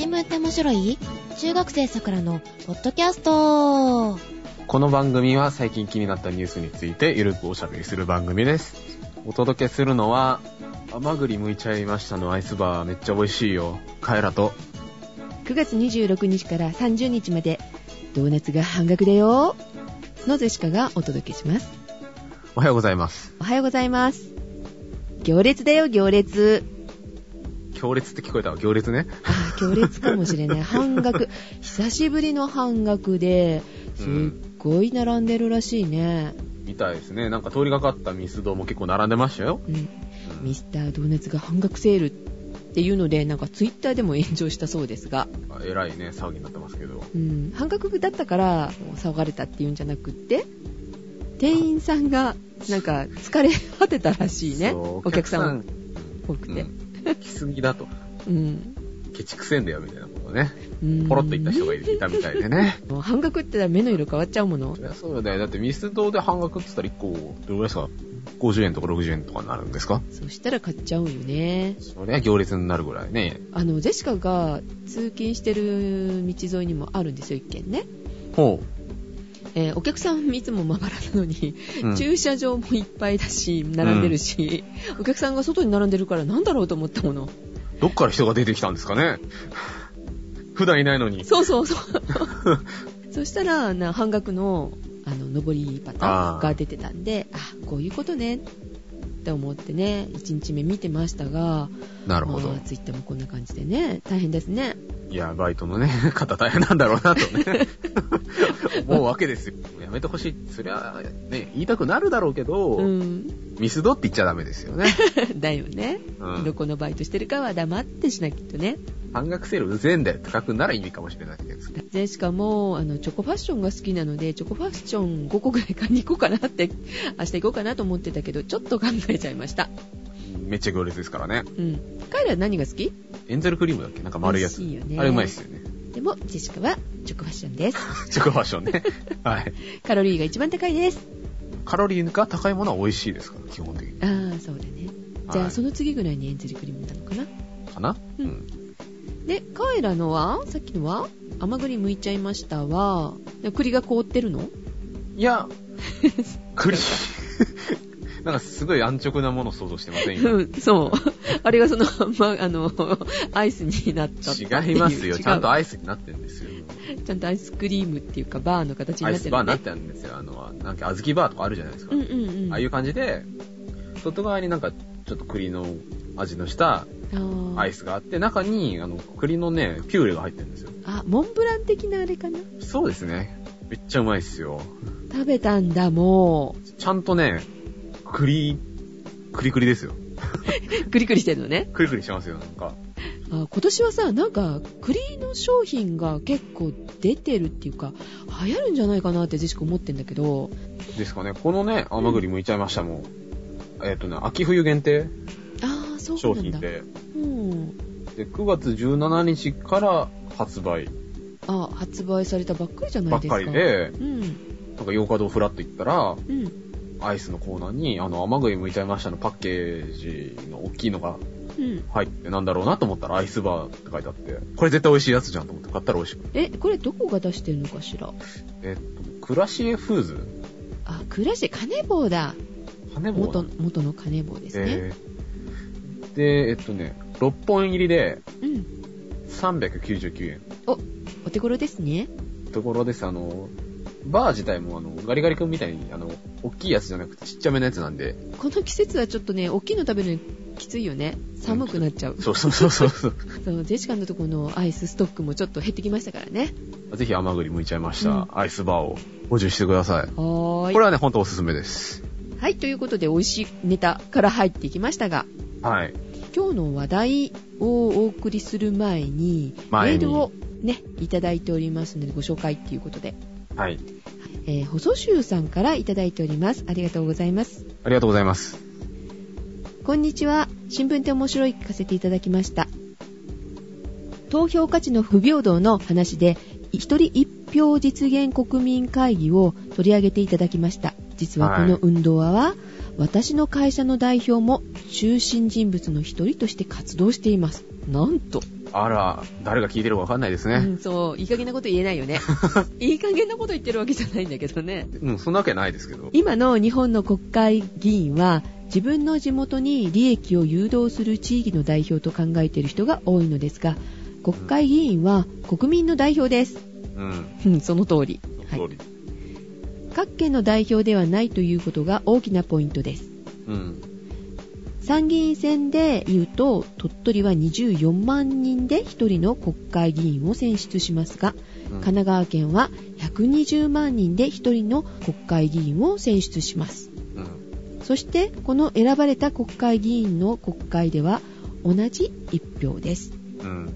新聞って面白い？中学生さくらのポッドキャストこの番組は最近気になったニュースについてゆるくおしゃべりする番組です。お届けするのは、甘栗剥いちゃいましたのアイスバーめっちゃ美味しいよ。カエラと。9月26日から30日までドーナツが半額だよのゼシカがお届けしますおはようございます。おはようございます行列だよ行列強烈って聞こえたわ。行列ね。あ行列かもしれない。半額。久しぶりの半額ですっごい並んでるらしいね、みたいですね。なんか通りがかったミスドも結構並んでましたよ。うん、ミスタードーナツが半額セールっていうのでなんかツイッターでも炎上したそうですが、あえらいね、騒ぎになってますけど。うん、半額だったから騒がれたっていうんじゃなくって店員さんがなんか疲れ果てたらしいね。お客さんんっぽくて、うん、来すぎだと。うんケチくせんだよ、みたいなことね。うんポロッと言った人がいたみたいでね。もう半額って言ったら目の色変わっちゃうものそうだよ。だってミスドで半額って言ったら1個、どれぐらいですか ?50 円とか60円とかになるんですか？そしたら買っちゃうよねそりゃ行列になるぐらいね。あのジェシカが通勤してる道沿いにもあるんですよ一軒ね、ほえーお客さんいつもまばらなのに、う。うん。駐車場もいっぱいだし並んでるし、お客さんが外に並んでるからなんだろうと思ったもの。どっから人が出てきたんですかね。普段いないのに。そうそうそう。そしたらな半額のあの上りパターンが出てたんであこういうことねって思ってね1日目見てましたがなるほどまあ。ツイッターもこんな感じでね大変ですねいや、バイトのね、方大変なんだろうなとね、思うわけですよ。やめてほしい。そりゃ、ね、言いたくなるだろうけど、うんミスドって言っちゃダメですよね。だよね、うんどこのバイトしてるかは黙ってしなきゃね半額セールうぜえんだよ。高くなら意味かもしれないですけど。でしかもあのチョコファッションが好きなのでチョコファッション5個ぐらい買いに行こうかなって 明日行こうかなと思ってたけどちょっと考えちゃいましためっちゃ行列ですからね。うん彼ら何が好き？エンゼルクリームだっけ？なんか丸いやつ。美味しいよねあれうまいっすよね。でもジェシカはチョコファッションです チョコファッションね。はい。カロリーが一番高いですカロリーが高いものは美味しいですから、基本的に。ああそうだねじゃはいあその次ぐらいにエンゼルクリームなのかな？かな？うんうん。でカエラのはさっきのは甘栗剥いちゃいましたは栗が凍ってるの？いや、栗。なんかすごい安直なものを想像してません？今うんそうあれがそのまあのアイスになった違いますよ。ちゃんとアイスになってるんですよ。ちゃんとアイスクリームっていうかバーの形にアイなってるのねスバーになってるんですよ。あの、なんか、小豆バーとかあるじゃないですか。うんうんうんああいう感じで、外側になんか、ちょっと栗の味のしたアイスがあって、中に、あの、栗のね、ピューレが入ってるんですよ。あモンブラン的なあれかな？そうですね。めっちゃうまいっすよ。食べたんだもちゃんとね、栗、栗栗ですよ。う クリクリしてるのね？栗栗してますよ、なんか。あ今年はさなんか栗の商品が結構出てるっていうか流行るんじゃないかなってジェシカ思ってんだけどですかね。このね、甘栗剥いちゃいましたもん。えっ、とね、秋冬限定商品で。うんで、9月17日から発売。あ発売されたばっかりじゃないですか。ばっかりで、うん。なんか洋華堂フラッと行ったら、うん。アイスのコーナーに、あの、甘栗剥いちゃいましたのパッケージの大きいのがうん。入ってなんだろうなと思ったらアイスバーって書いてあって、これ絶対美味しいやつじゃんと思って買ったら美味しくて。えこれどこが出してるのかしら？えっと、クラシエフーズ。あクラシカネボウだ。羽棒元元のカネボウですね、えーで、えっとね、6本入りでうん399円。お手頃ですねところです。あの、バー自体もあの、ガリガリ君みたいに、あの、大きいやつじゃなくてちっちゃめのやつなんで、この季節はちょっとね大きいの食べるのきついよね寒くなっちゃう、そうそうそうそうそう。そう ジェシカのところのアイスストックもちょっと減ってきましたからねぜひ甘栗剥いちゃいました、うんアイスバーを補充してください。はーいこれはね、ほんとおすすめです。はいということで美味しいネタから入っていきましたがはい。今日の話題をお送りする前にメールをねいただいておりますのでご紹介っていうことで、はい。えー、細州さんからいただいておりますありがとうございますありがとうございます。こんにちは。新聞って面白い聞かせていただきました。投票価値の不平等の話で、一人一票実現国民会議を取り上げていただきました。実はこの運動は、私の会社の代表も中心人物の一人として活動しています。なんと。あら、誰が聞いてるかわかんないですね。うん、そう、いい加減なこと言えないよね。いい加減なこと言ってるわけじゃないんだけどね。うん、そんなわけないですけど。今の日本の国会議員は、自分の地元に利益を誘導する地域の代表と考えている人が多いのですが、国会議員は国民の代表です。うん。うん、その通り。はいその通り。各県の代表ではないということが大きなポイントです。うん。参議院選で言うと、鳥取は24万人で1人の国会議員を選出しますが、神奈川県は120万人で1人の国会議員を選出します。うん。そして、この選ばれた国会議員の国会では同じ1票です。うん。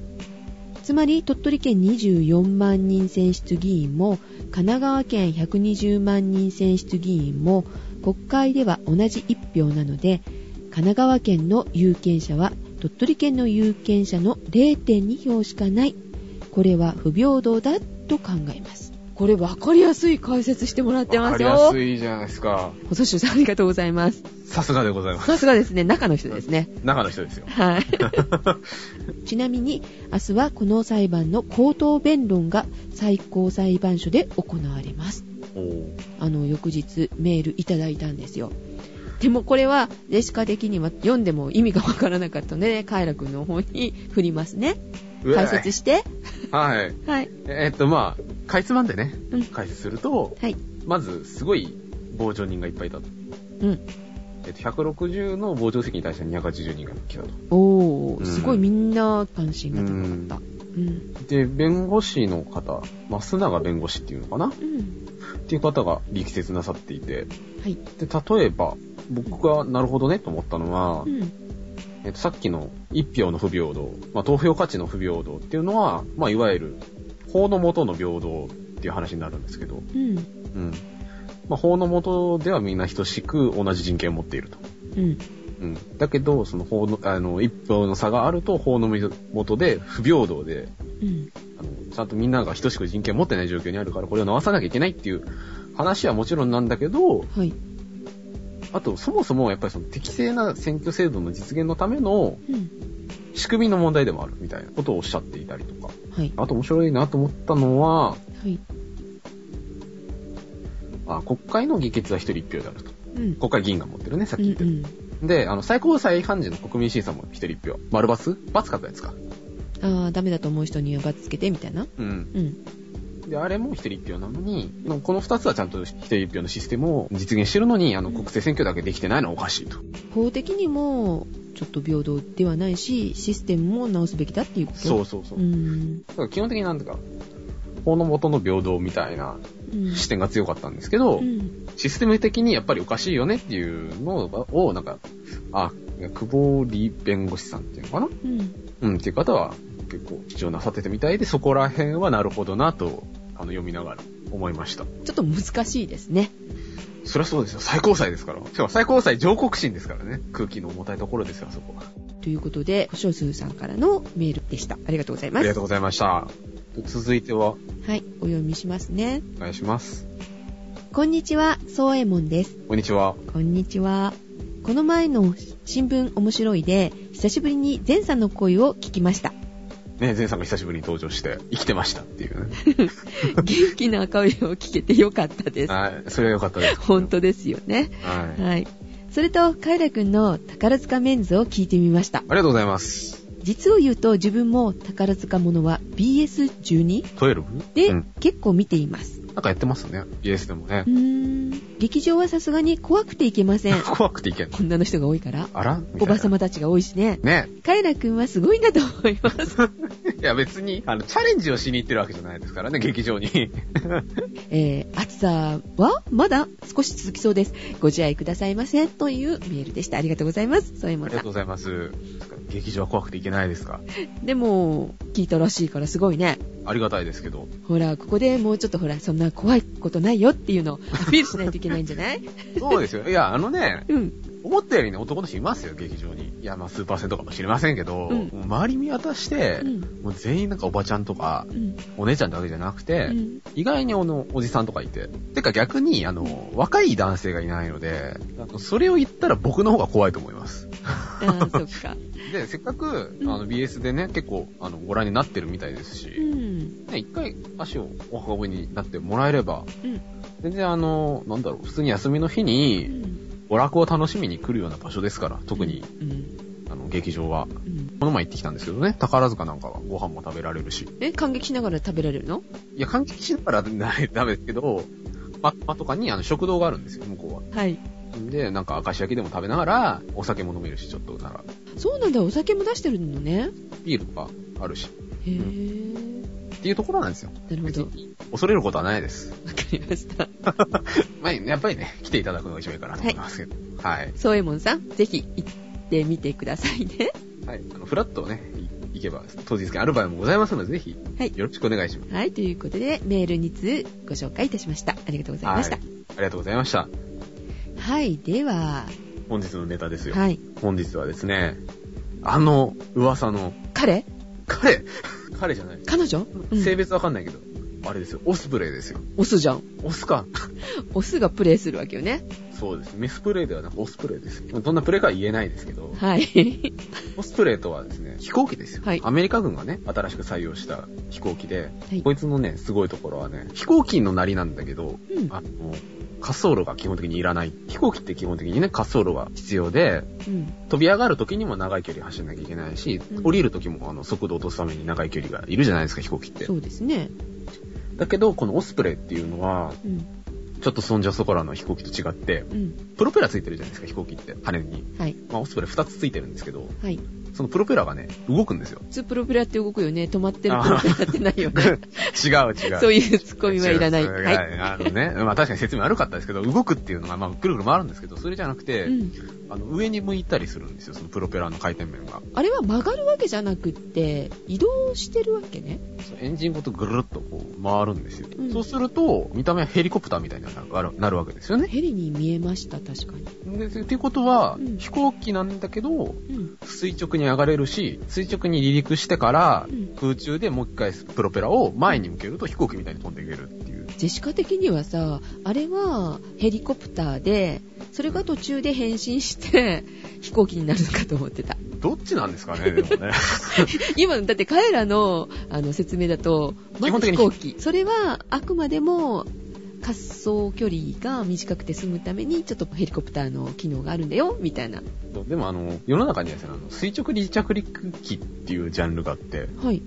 つまり、鳥取県24万人選出議員も、神奈川県120万人選出議員も、国会では同じ1票なので、神奈川県の有権者は、鳥取県の有権者の0.2票しかない。これは不平等だと考えます。これ分かりやすい解説してもらってわかりますよ。やすいじゃないですか。細州さんありがとうございます。さすがでございます。さすがですね、中の人ですね。中の人ですよ。はい。ちなみに、明日はこの裁判の口頭弁論が最高裁判所で行われます。あの、翌日メールいただいたんですよ。でもこれは、ジェシカ的には読んでも意味がわからなかったので、カイラ君の方に振りますね。解説して。はい。はい。えーっと、まあ、かいつまんでね、うん。解説すると、はい。まず、すごい傍聴人がいっぱいいたと。うん。えっと、160の傍聴席に対して280人が来たと。おー、うんすごいみんな関心が高かった。うん。で、弁護士の方、増永弁護士っていうのかな？うん。っていう方が力説なさっていて、はい。で、例えば、僕がなるほどねと思ったのはう、ん。えっと、さっきの一票の不平等、まあ、投票価値の不平等っていうのは、まあ、いわゆる、法の下の平等っていう話になるんですけど、うん。うん。まあ、法の下ではみんな等しく同じ人権を持っていると。うん。うん。だけど、その法の、あの、一票の差があると、法の下で不平等で、うん。あの、ちゃんとみんなが等しく人権を持ってない状況にあるから、これを直さなきゃいけないっていう話はもちろんなんだけど、はい。あと、そもそもやっぱりその適正な選挙制度の実現のためのうん。仕組みの問題でもあるみたいなことをおっしゃっていたりとか。はい。あと面白いなと思ったのは、はい。あ国会の議決は一人一票であると。うん。国会議員が持ってるね、さっうんき言ってる。で、あの、最高裁判事の国民審査も一人一票。丸書くやつか。うん。ああ、ダメだと思う人には罰つけて、みたいな。うん。うん。で、あれも一人一票なのに、この二つはちゃんと一人一票のシステムを実現してるのに、あの、国政選挙だけできてないのはおかしいと。法的にも、ちょっと平等ではないし、システムも直すべきだっていうこと。そうそうそう。う。ん。だから基本的になんていうか、法の元の平等みたいなうん。視点が強かったんですけど、うん。システム的にやっぱりおかしいよねっていうのを、なんか、あ、久保理弁護士さんっていうのかな？うん。うん、っていう方は結構主張なさってたみたいで、そこら辺はなるほどなと、あの、読みながら思いました。ちょっと難しいですね。そりゃそうですよ。最高裁ですから。しかも最高裁上告審ですからね。空気の重たいところですよ、あそこは。ということで、星数さんからのメールでした。ありがとうございます。ありがとうございました。続いては、はい、お読みしますね。お願いします。こんにちは、そうえもんです。こんにちは。こんにちは。この前の新聞面白いで、久しぶりに前さんの声を聞きました。ね、前さんが久しぶりに登場して、生きてましたっていうね。元気な声を聞けてよかったです。はい、それは良かったです。本当ですよね。はい。はい。それと、カイラくんの宝塚メンズを聞いてみました。ありがとうございます。実を言うと自分も宝塚ものは BS12 12? でうん。結構見ています。なんかやってますね。BS でもねう。ーん。劇場はさすがに怖くて行けません。怖くていけんの？女の人が多いから。あら？おばさま。またちが多いしね。ね。カイラくんはすごいなと思います。いや別に、あの、チャレンジをしに行ってるわけじゃないですからね、劇場に。えー、暑さはまだ少し続きそうです。ご自愛くださいませ。というメールでした。ありがとうございます。そういうものありがとうございます。劇場は怖くていけないですか？でも、聞いたらしいからすごいね。ありがたいですけど。ほら、ここでもうちょっとほら、そんな怖いことないよっていうのをアピールしないといけないんじゃない？そうですよ。いや、あのね、うん。思ったよりね、男の人いますよ、劇場に。いや、まあ、数パーセントかもしれませんけど、うん周り見渡して、うん。もう全員なんかおばちゃんとか、うん。お姉ちゃんだけじゃなくて、うん。意外にあの、おじさんとかいて。てか逆に、あの、若い男性がいないので、それを言ったら僕の方が怖いと思います。ああ、そっか。で、せっかく、うんあの、BS でね、結構、あの、ご覧になってるみたいですうし、ん。ね、一回足をお運びになってもらえれば、うん。全然あの、なんだろう、普通に休みの日うに、ん。娯楽を楽しみに来るような場所ですから、特に、うん。あの、劇場は。うん。この前行ってきたんですけどね、宝塚なんかはご飯も食べられるし。え、感激しながら食べられるの？いや、感激しながらダメですけど、マッパとかにあの食堂があるんですよ、向こうは。はい。で、なんか明石焼きでも食べながら、お酒も飲めるし、ちょっとなら、そうなんだ、お酒も出してるのね。ビールとかあるし、へぇっていうところなんですよ。なるほど。わ恐れることはないです。かりました。まあ、やっぱりね、来ていただくのが一番いいかなと思いますけど。はい。そうえもんさん、ぜひ行ってみてくださいね。はい。あの、フラットね、い行けば、当日券ある場合もございますので、ぜひ、はいよろしくお願いします。はい、ということで、メール2通ご紹介いたしました。ありがとうございました。はありがとうございました。はい、では、本日のネタですよ。はい。本日はですね、あの、噂の、彼？彼？彼じゃない。彼女、うん、性別わかんないけど、あれですよ、オスプレイですよ。オスじゃん。オスか。オスがプレイするわけよね。そうです。メスプレイではなくオスプレイですよ。どんなプレイかは言えないですけど、はい。オスプレイとはですね、飛行機ですよ。はいアメリカ軍がね、新しく採用した飛行機で、はいこいつのね、すごいところはね、飛行機のなりなんだけど、うんあの、滑走路が基本的にいらない。飛行機って基本的にね、滑走路が必要で、うん。飛び上がる時にも長い距離走んなきゃいけないし、うん降りる時もあの速度を落とすために長い距離がいるじゃないですか、飛行機って。そうですね。だけど、このオスプレイっていうのは、うん。ちょっとそんじょそこらの飛行機と違って、うん。プロペラついてるじゃないですか、飛行機って。羽に。はい。まあ、オスプレイ2つついてるんですけど、はい。そのプロペラがね、動くんですよ。普通プロペラって動くよね。止まってるプロペラってないよね。違う違う。そういうツッコミはいらない。はい。あのね、まあ確かに説明悪かったですけど、動くっていうのが、まあ、くるくる回るんですけど、それじゃなくて、うん。あの、上に向いたりするんですよ、そのプロペラの回転面が。あれは曲がるわけじゃなくって、移動してるわけね。そうエンジンごとぐるっとこう回るんですよ。うんそうすると、見た目はヘリコプターみたいになるなるわけですよね。ヘリに見えました、確かに。でっていうことは、うん飛行機なんだけど、うん。垂直に上がれるし、垂直に離陸してからうん、空中でもう一回プロペラを前に向けると飛行機みたいに飛んでいけるっていう。ジェシカ的にはさ、あれはヘリコプターで、それが途中で変身して飛行機になるのかと思ってた。どっちなんですかね、でもね。今、だって彼らのあの説明だと、まず基本的に飛行機。それはあくまでも滑走距離が短くて済むために、ちょっとヘリコプターの機能があるんだよ、みたいな。でもあの、世の中にはですね、垂直離着陸機っていうジャンルがあって、はい。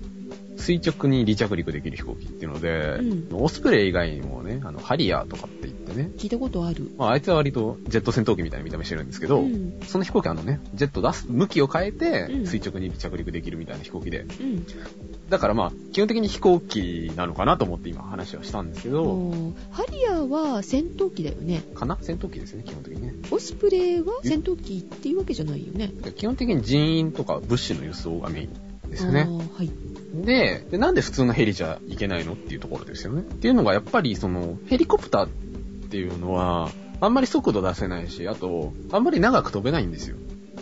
垂直に離着陸できる飛行機っていうので、うオスプレイ以外にもね、あの、ハリアーとかって言ってね、聞いたことある。まあ、あいつは割とジェット戦闘機みたいな見た目してるんですけど、うん。その飛行機はあのね、ジェット出す、向きを変えてう、ん垂直に着陸できるみたいな飛行機で。うん。だからまあ、基本的に飛行機なのかなと思って今話はしたんですけど、ハリアーは戦闘機だよね。かな？戦闘機ですね、基本的にね。オスプレイは戦闘機っていうわけじゃないよね。基本的に人員とか物資の輸送がメインですよね。はい。でで、なんで普通のヘリじゃいけないのっていうところですよね。っていうのがやっぱりその、ヘリコプターっていうのは、あんまり速度出せないし、あと、あんまり長く飛べないんですよ。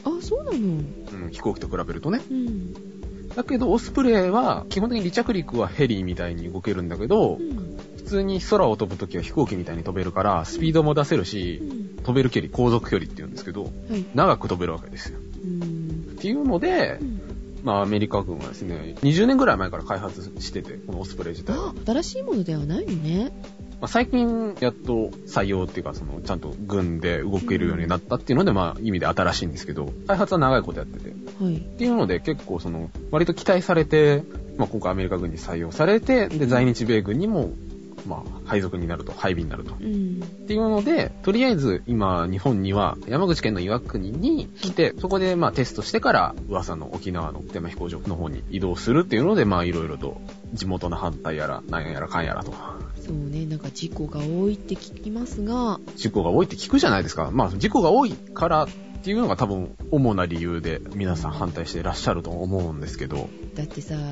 あ、そうなの？うん、飛行機と比べるとね。うん。だけど、オスプレイは、基本的に離着陸はヘリみたいに動けるんだけどう、ん。普通に空を飛ぶときは飛行機みたいに飛べるから、スピードも出せるうし、ん。飛べる距離、航続距離って言うんですけど、はい。長く飛べるわけですよ。うん。っていうのでう、んまあアメリカ軍はですね、20年ぐらい前から開発してて、このオスプレイ自体はあ、新しいものではないのね。まあ、最近やっと採用っていうか、その、ちゃんと軍で動けるようになったっていうので、まあ、意味で新しいんですけど、開発は長いことやってて。っはい。ていうので、結構その、割と期待されて、まあ、今回アメリカ軍に採用されて、で、在日米軍にも、まあ、配属になると、配備になると。っうん。ていうので、とりあえず、今、日本には、山口県の岩国に来て、そこで、まあ、テストしてから、噂の沖縄の天満飛行場の方に移動するっていうので、まあ、いろいろと、地元の反対やら、なんやらかんやらと。そうね、なんか事故が多いって聞きますが、事故が多いって聞くじゃないですか。まあ、事故が多いからっていうのが多分、主な理由で皆さん反対していらっしゃると思うんですけど、だってさ、なん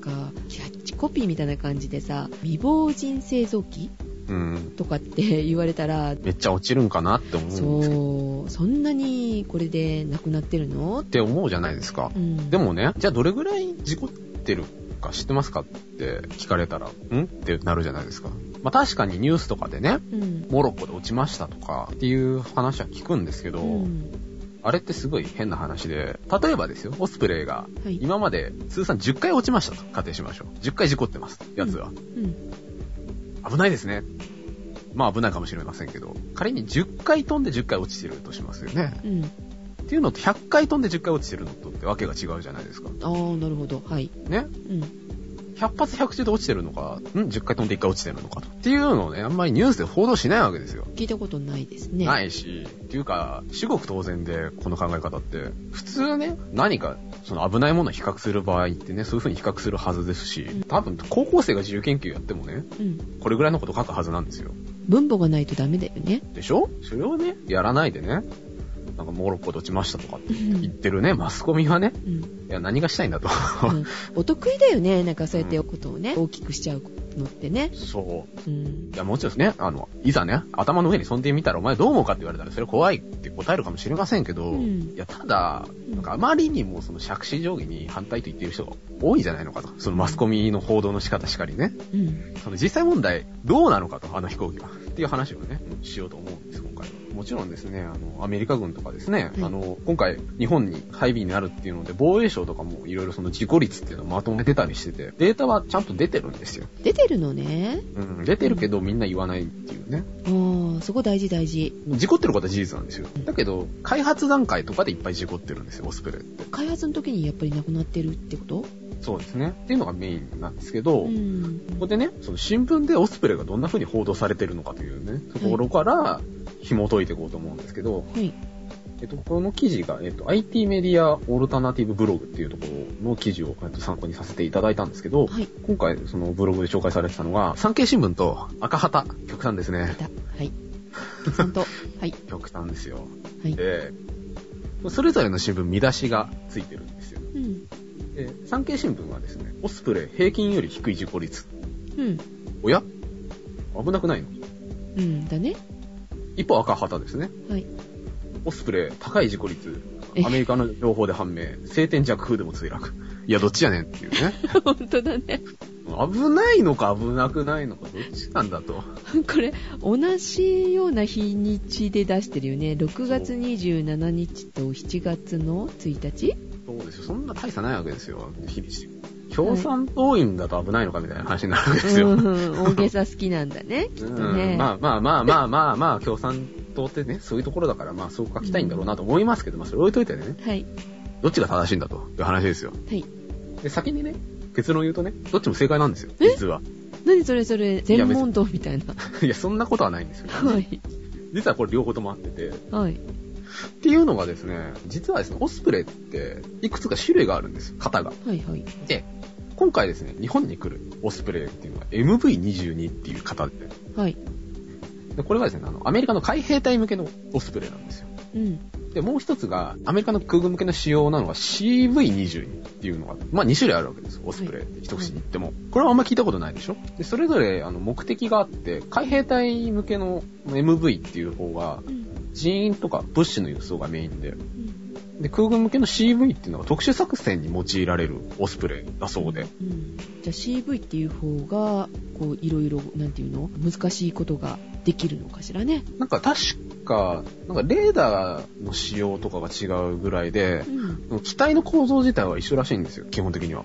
か、キャッチコピーみたいな感じでさ、未亡人製造機うん。とかって言われたら、めっちゃ落ちるんかなって思うんですけど。そう、そんなにこれで亡くなってるの？って思うじゃないですかう。ん。でもね、じゃあどれぐらい事故ってるか知ってますかって聞かれたら、ん？ってなるじゃないですか。まあ確かにニュースとかでね、うん。モロッコで落ちましたとかっていう話は聞くんですけど、うん。あれってすごい変な話で、例えばですよ、オスプレイがはい。今まで通算10回落ちましたと仮定しましょう。10回事故ってます、やつは。うん。危ないですね。まあ危ないかもしれませんけど、仮に10回飛んで10回落ちてるとしますよね。うん。っていうのと100回飛んで10回落ちてるのとってわけが違うじゃないですか。ああ、なるほど。はい。ねうん。100発100中で落ちてるのか、ん ?10 回飛んで1回落ちてるのかと。っていうのをね、あんまりニュースで報道しないわけですよ。聞いたことないですね。。ないいし、っていうか、至極当然で、この考え方って、普通ね、何か、その危ないものを比較する場合ってね、そういう風に比較するはずですしうん、多分、高校生が自由研究やってもね、うん。これぐらいのこと書くはずなんですよ。分母がないとダメだよね。でしょ？それをね、やらないでね、なんかモロッコで落ちましたとかってうん言ってるね、マスコミはね、うん。いや、何がしたいんだと。うんお得意だよね。なんかそうやってことをね、大きくしちゃうのってね。そう。うん。いや、もちろんですね、あの、いざね、頭の上に飛んでみたら、お前どう思うかって言われたら、それ怖いって答えるかもしれませんけど、うんいや、ただ、なんかあまりにもその杓子定規に反対と言っている人が多いじゃないのかと。そのマスコミの報道の仕方しかりね。うん。その実際問題、どうなのかと、あの飛行機は。っていう話をね、しようと思うんです、今回は。もちろんですね、あの、アメリカ軍とかですね、はいあの、今回、日本に配備になるっていうので、防衛省とかもいろいろその事故率っていうのをまとめてたりしてて、データはちゃんと出てるんですよ。出てるのね。うん、出てるけどみんな言わないっていうね。ああ、そこ大事大事。事故ってることは事実なんですよ。だけど、開発段階とかでいっぱい事故ってるんですよ、オスプレイって。開発の時にやっぱり亡くなってるってこと？そうですね。っていうのがメインなんですけど、ん。ここでね、その新聞でオスプレイがどんな風に報道されてるのかというね、ところから紐解いていこうと思うんですけど、はい。えっと、この記事が、えっと、IT メディアオルタナティブブログっていうところの記事を、えっと、参考にさせていただいたんですけど、はい。今回そのブログで紹介されてたのが、産経新聞と赤旗、極端ですね。だ。はい。はい。極端ですよ。はい。で、それぞれの新聞見出しがついてるんですよ。うん。で、産経新聞はですね、オスプレイ平均より低い事故率。うん。おや？危なくないの？うん。だね。一方赤旗ですね。はい。オスプレイ高い事故率。え？アメリカの情報で判明。晴天弱風でも墜落。いや、どっちやねんっていうね。本当だね。危ないのか危なくないのか、どっちなんだと。これ、同じような日にちで出してるよね。6月27日と7月の1日？そうですよ。そんな大差ないわけですよ。日にち。共産党員だと危ないのかみたいな話になるわけですよ。うん。大げさ好きなんだね。きっとね。うんまあまあまあまあまあまあ、共産党ってね、そういうところだから、まあそう書きたいんだろうなと思いますけど、まあそれ置いといてね、はい。どっちが正しいんだという話ですよ。はい。で、先にね、結論言うとね、どっちも正解なんですよ、え？実は。何それそれ、全問答みたいな。いや、そんなことはないんですよ、はい。実はこれ両方ともあってて。っはい。ていうのがですね、実はですね、オスプレイって、いくつか種類があるんです、型が。はいはい。で、今回ですね、日本に来るオスプレイっていうのは MV22 っていう型で、はい。でこれはですね、あの、アメリカの海兵隊向けのオスプレイなんですよ。うん。で、もう一つが、アメリカの空軍向けの仕様なのが CV22 っていうのが、まあ2種類あるわけです。オスプレイって一口に言っても。これはあんま聞いたことないでしょ？で、それぞれ、あの、目的があって、海兵隊向けの MV っていう方が、うん。人員とか物資の輸送がメインで、うん。で、空軍向けの CV っていうのが特殊作戦に用いられるオスプレイだそうで。うん。じゃあ CV っていう方が、こう、いろいろ、なんていうの？難しいことができるのかしらね。なんか確か、なんかレーダーの仕様とかが違うぐらいでう、ん。機体の構造自体は一緒らしいんですよ、基本的には。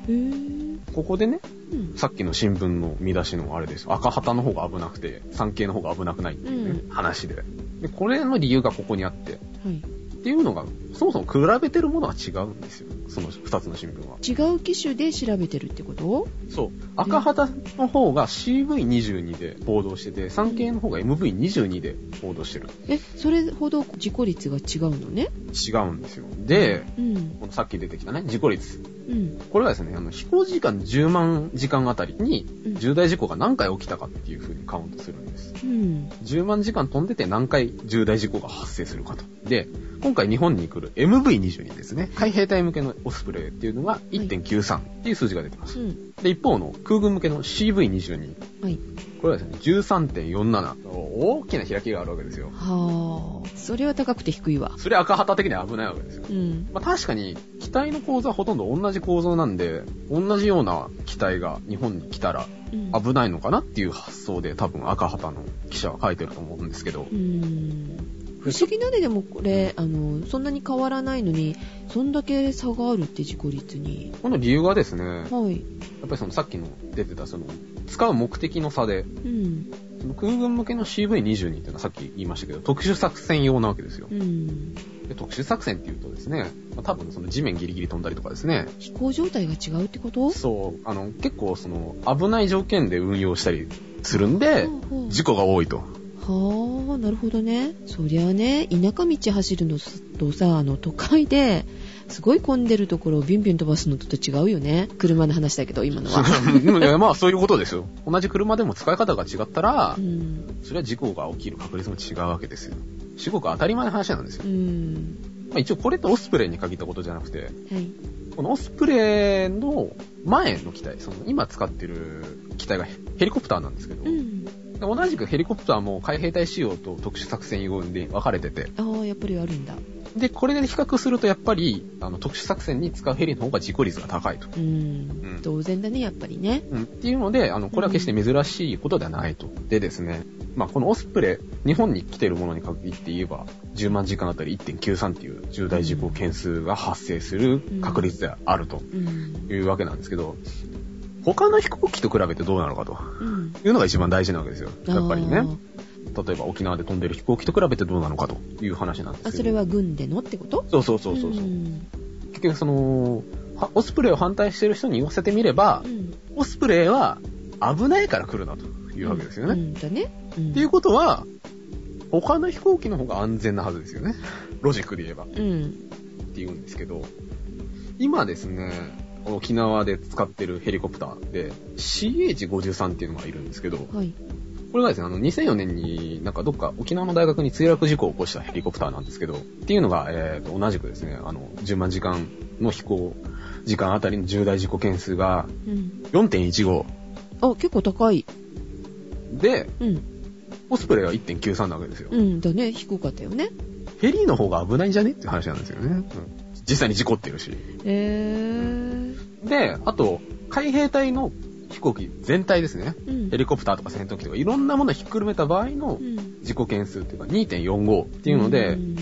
ここでね、うん。さっきの新聞の見出しのあれですよ。赤旗の方が危なくて、産経の方が危なくないっていうね、う話で。で、これの理由がここにあって、はい。っていうのが、そもそも比べてるものが違うんですよ。その二つの新聞は。違う機種で調べてるってこと？そう。赤旗の方が CV22 で報道してて、産経の方が MV22 で報道してる。え、それほど事故率が違うのね？違うんですよ。で、うん。さっき出てきたね、事故率。うん。これはですね、あの、飛行時間10万時間あたりにうん重大事故が何回起きたかっていう風にカウントするんです。うん。10万時間飛んでて何回重大事故が発生するかと。で、今回日本に来る MV22 ですね。海兵隊向けのオスプレイっていうのが1.93っていう数字が出てます。うん。で、一方の空軍向けの CV22。はい。これはですね、13.47。大きな開きがあるわけですよ。はあ。それは高くて低いわ。それ赤旗的には危ないわけですよ。うん。まあ、確かに、機体の構造はほとんど同じ構造なんで、同じような機体が日本に来たらうん危ないのかなっていう発想で多分赤旗の記者は書いてると思うんですけどう、ん。不思議だね、でもこれ、あの、そんなに変わらないのに、そんだけ差があるって事故率に。この理由がですね、やはい。っぱりそのさっきの出てたその、使う目的の差で、うん。その空軍向けの CV22 っていうのはさっき言いましたけど、特殊作戦用なわけですよう。ん。で特殊作戦っていうとですね、まあ多分その地面ギリギリ飛んだりとかですね、飛行状態が違うってこと？そう、あの、結構その、危ない条件で運用したりするんで、ほうほう事故が多いと。はあ、なるほどね。そりゃあね、田舎道走るのとさ、あの、都会で、すごい混んでるところをビュンビュン飛ばすのと違うよね。車の話だけど、今のは。まあそういうことですよ。同じ車でも使い方が違ったらう、ん。それは事故が起きる確率も違うわけですよ。至極当たり前の話なんですよう。ん。まあ、一応これってオスプレイに限ったことじゃなくて、はい。このオスプレイの前の機体、その今使ってる機体がヘリコプターなんですけど、うん。で同じくヘリコプターも海兵隊仕様と特殊作戦用で分かれてて、ああ、やっぱりあるんだ。で、これで比較するとやっぱり、あの、特殊作戦に使うヘリの方が事故率が高いと。うん。うん当然だね、やっぱりね。うん、っていうので、あの、これは決して珍しいことではないと。でですね、まあ、このオスプレイ、日本に来てるものに限って言えば、10万時間あたり1.93っていう重大事故件数が発生する確率であるとうん。いうわけなんですけど、他の飛行機と比べてどうなのかとうん。いうのが一番大事なわけですよ。やっぱりね例えば沖縄で飛んでる飛行機と比べてどうなのかという話なんですけど。あ、それは軍でのってこと？そうそうそうそうそう。ん。結局その、はオスプレイを反対してる人に言わせてみれば、うんオスプレイは危ないから来るなというわけですよね。うんだね。うんっていうことは、他の飛行機の方が安全なはずですよね。ロジックで言えば。っうん。て言うんですけど、今ですね、沖縄で使ってるヘリコプターで CH53 っていうのがいるんですけど、はい。これがですね、あの、2004年になんかどっか沖縄の大学に墜落事故を起こしたヘリコプターなんですけど、っていうのが、えーと、同じくですね、あの、10万時間の飛行時間あたりの重大事故件数がうん。4.15あ、結構高い。で、うん。オスプレイは1.93なわけですよ。うん。だね。低かったよね。ヘリの方が危ないんじゃね？って話なんですよね。うん実際に事故ってるし。へー。で、あと、海兵隊の飛行機全体ですね。うん。ヘリコプターとか戦闘機とかいろんなものをひっくるめた場合のうん。事故件数っていうか2.45っていうので、ん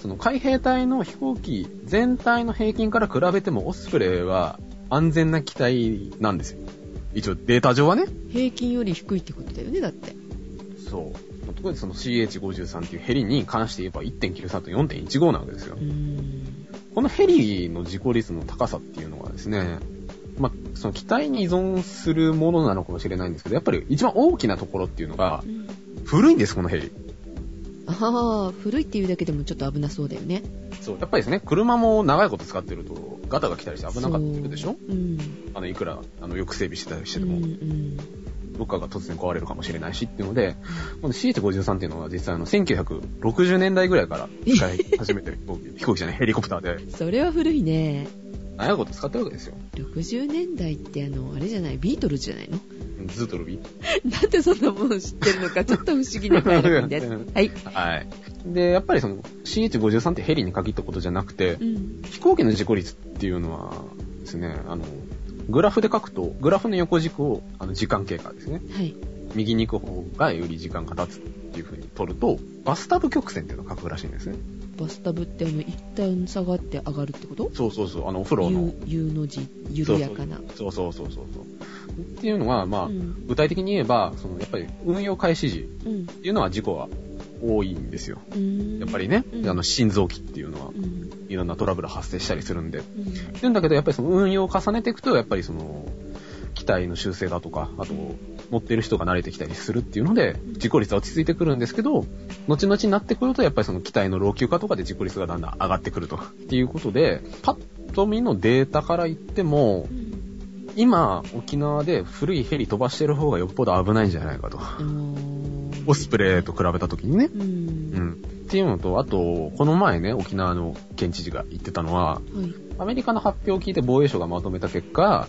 その海兵隊の飛行機全体の平均から比べてもオスプレイは安全な機体なんですよ。一応データ上はね。平均より低いってことだよね、だって。そう。特にその CH53 っていうヘリに関して言えば1.93と4.15なわけですよう。ん。このヘリの事故率の高さっていうのはですね、まあ、その機体に依存するものなのかもしれないんですけど、やっぱり一番大きなところっていうのがう、ん古いんです、このヘリ。ああ、古いっていうだけでもちょっと危なそうだよね。そう。やっぱりですね、車も長いこと使ってると、ガタが来たりして危なかったでしょ？そううん。あの、いくら、あの、よく整備してたりしてうんても、うん。どっかが突然壊れるかもしれないしっていうので、この CH53 っていうのは実際あの、1960年代ぐらいから使い始めてる飛行機、じゃない、ヘリコプターで、それは古いね。長いこと使ってるわけですよ。60年代ってあの、あれじゃない、ビートルズじゃないの？ずっとルビー？なんでそんなもの知ってるのか、ちょっと不思議なタイプです。はい。はい。で、やっぱりその CH53 ってヘリに限ったことじゃなくてう、ん。飛行機の事故率っていうのはですね、あの、グラフで書くと、グラフの横軸を、あの、時間経過ですね。はい。右に行く方がより時間が経つっていう風に取ると、バスタブ曲線っていうのを書くらしいんですね。バスタブってあの、一旦下がって上がるってこと？そうそうそう、あの、お風呂の。U, U の字、緩やかな。そうそうそうそうそう。っていうのは、まあ、うん。具体的に言えば、その、やっぱり運用開始時うん。っていうのは事故が多いんですよ。うん。やっぱりね、うんあの、心臓器っていうのはう、ん。いろんなトラブル発生したりするんで。うん。なんだけど、やっぱりその運用を重ねていくと、やっぱりその、機体の修正だとか、あと、乗ってる人が慣れてきたりするっていうので、事故率は落ち着いてくるんですけど、後々になってくると、やっぱりその機体の老朽化とかで事故率がだんだん上がってくると。っていうことで、パッと見のデータから言ってもう、ん今、沖縄で古いヘリ飛ばしてる方がよっぽど危ないんじゃないかと。あのーオスプレイと比べた時にね。う。うんん。っていうのと、あと、この前ね、沖縄の県知事が言ってたのは、はい。アメリカの発表を聞いて防衛省がまとめた結果、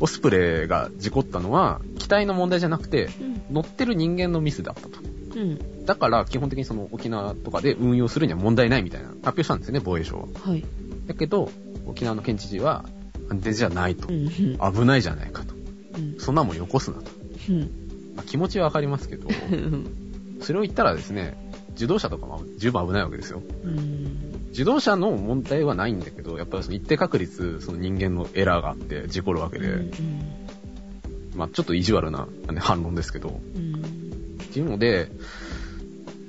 オスプレイが事故ったのは、機体の問題じゃなくて、うん。乗ってる人間のミスだったと。うん。だから、基本的にその沖縄とかで運用するには問題ないみたいな発表したんですよね、防衛省は。はい。だけど、沖縄の県知事は、安全じゃないとう。ん。危ないじゃないかと。うん。そんなもんよこすなと。うん。まあ、気持ちはわかりますけど、それを言ったらですね、自動車とかも十分危ないわけですよ。うん。自動車の問題はないんだけど、やっぱりその一定確率、その人間のエラーがあって事故るわけで、うん。まあちょっと意地悪な、ね、反論ですけど、うん。っていうので、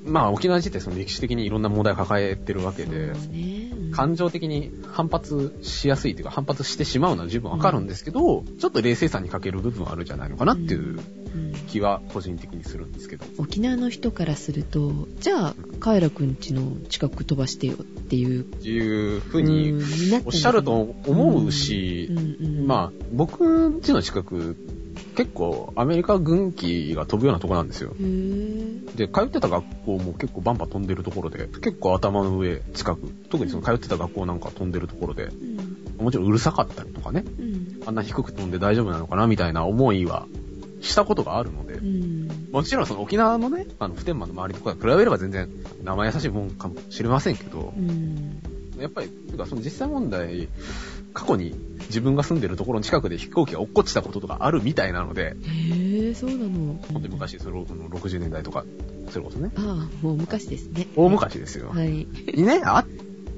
まあ沖縄自体その歴史的にいろんな問題を抱えてるわけで、そうね。うん感情的に反発しやすいというか反発してしまうのは十分わかるんですけど、ちょっと冷静さに欠ける部分はあるんじゃないのかなっていううん。気は個人的にするんですけど。沖縄の人からすると、じゃあ、カエラくんちの近く飛ばしてよっていう。っていうふうにおっしゃると思うし、うんうんまあ、僕ん家の近く、結構アメリカ軍機が飛ぶようなとこなんですよ。で、通ってた学校も結構バンバン飛んでるところで、結構頭の上近く、特にその通ってた学校なんか飛んでるところで、うん。もちろんうるさかったりとかね、うん。あんな低く飛んで大丈夫なのかなみたいな思いはしたことがあるので、うん。もちろんその沖縄のね、あの、普天間の周りとか比べれば全然生優しいもんかもしれませんけどう、ん。やっぱり、てかその実際問題、過去に自分が住んでるところの近くで飛行機が落っこちたこととかあるみたいなので、へぇそうなの。本当に昔、その60年代とか、それこそね、ああ、もう昔ですね。大昔ですよ。はい。にね、あっ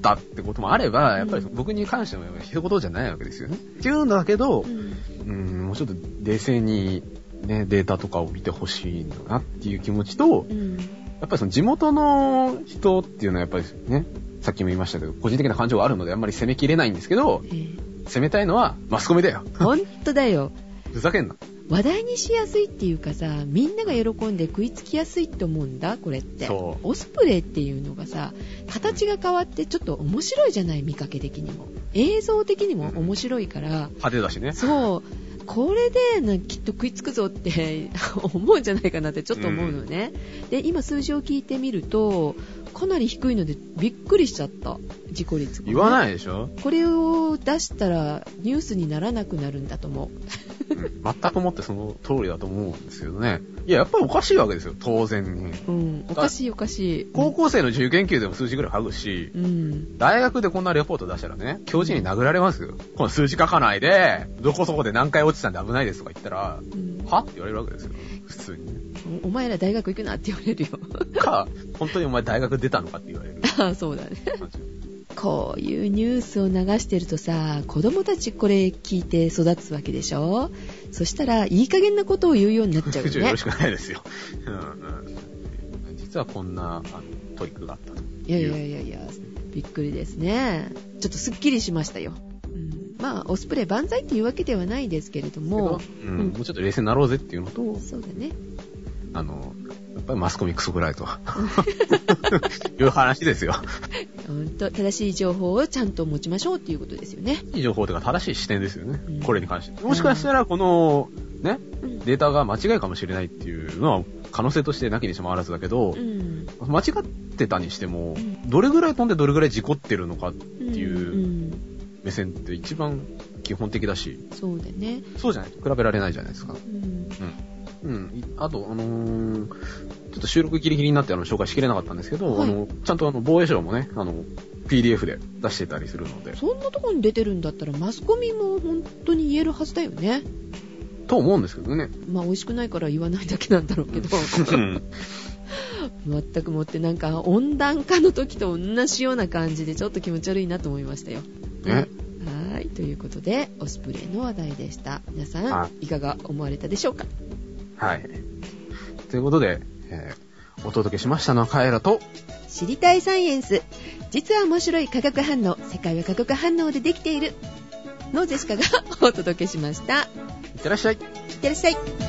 たってこともあれば、やっぱり僕に関しても一言じゃないわけですよね。っていうんだけどう、ん。うん、もうちょっと冷静にね、データとかを見てほしいんだなっていう気持ちと、うん。やっぱりその地元の人っていうのはやっぱりね、さっきも言いましたけど、個人的な感情があるのであんまり攻めきれないんですけど、えー攻めたいのはマスコミだよ。ほんとだよ。ふざけんな。話題にしやすいっていうかさ、みんなが喜んで食いつきやすいって思うんだ、これって。オスプレイっていうのがさ、形が変わってちょっと面白いじゃない、見かけ的にも。映像的にも面白いから、派手だしね。そう、これでなきっと食いつくぞって 思うんじゃないかなってちょっと思うのね。で、今数字を聞いてみると、かなり低いのでびっくりしちゃった、事故率がね、言わないでしょ、これを出したらニュースにならなくなるんだと思うん、全くもってその通りだと思うんですけどね。いや、やっぱりおかしいわけですよ、当然に。う。うん、おかしいおかしい。高校生の自由研究でも数字ぐらい剥ぐし、うん。大学でこんなレポート出したらね、教授に殴られますよ。この数字書かないで、どこそこで何回落ちたんで危ないですとか言ったら、うんは？って言われるわけですよ。普通にね。おお前ら大学行くなって言われるよ。か、本当にお前大学出たのかって言われるああ、そうだね。こういうニュースを流してるとさ、子供たちこれ聞いて育つわけでしょ？そしたら、いい加減なことを言うようになっちゃうよねよろし。くないですよ。うんうん、実はこんなあのトリックがあったと。いやいやいやいや、びっくりですね。ちょっとすっきりしましたよ。うん、まあ、オスプレイ万歳っていうわけではないですけれども、うん、もうちょっと冷静になろうぜっていうのと、そうだね。あの、やっぱりマスコミクソぐらいと。いう話ですよ。うんと、正しい情報をちゃんと持ちましょうっていうことですよね。いい情報というか正しい視点ですよね。うんこれに関して。もしかしたらこの、ね、うん。データが間違いかもしれないっていうのは可能性としてなきにしもあらずだけどう、ん。間違ってたにしてもうん、どれぐらい飛んでどれぐらい事故ってるのかってうんいう目線って一番基本的だし、うんそうだね。そうじゃないと比べられないじゃないですか。うん。うん。あと、あのーちょっと収録ギリギリになってあの紹介しきれなかったんですけど、はいあの、ちゃんとあの、防衛省もね、あの、PDF で出してたりするので、そんなとこに出てるんだったら、マスコミも本当に言えるはずだよね。と思うんですけどね。まあ、美味しくないから言わないだけなんだろうけど。うん。全くもってなんか温暖化の時と同じような感じでちょっと気持ち悪いなと思いましたよ。ね。はい。ということで、オスプレイの話題でした。皆さはん、いかが思われたでしょうか？はい。ということで、えーお届けしましたのはカエラと、知りたいサイエンス。実は面白い化学反応。世界は化学反応でできている。のジェシカがお届けしました。いいってらっしゃい。ってらっしゃい。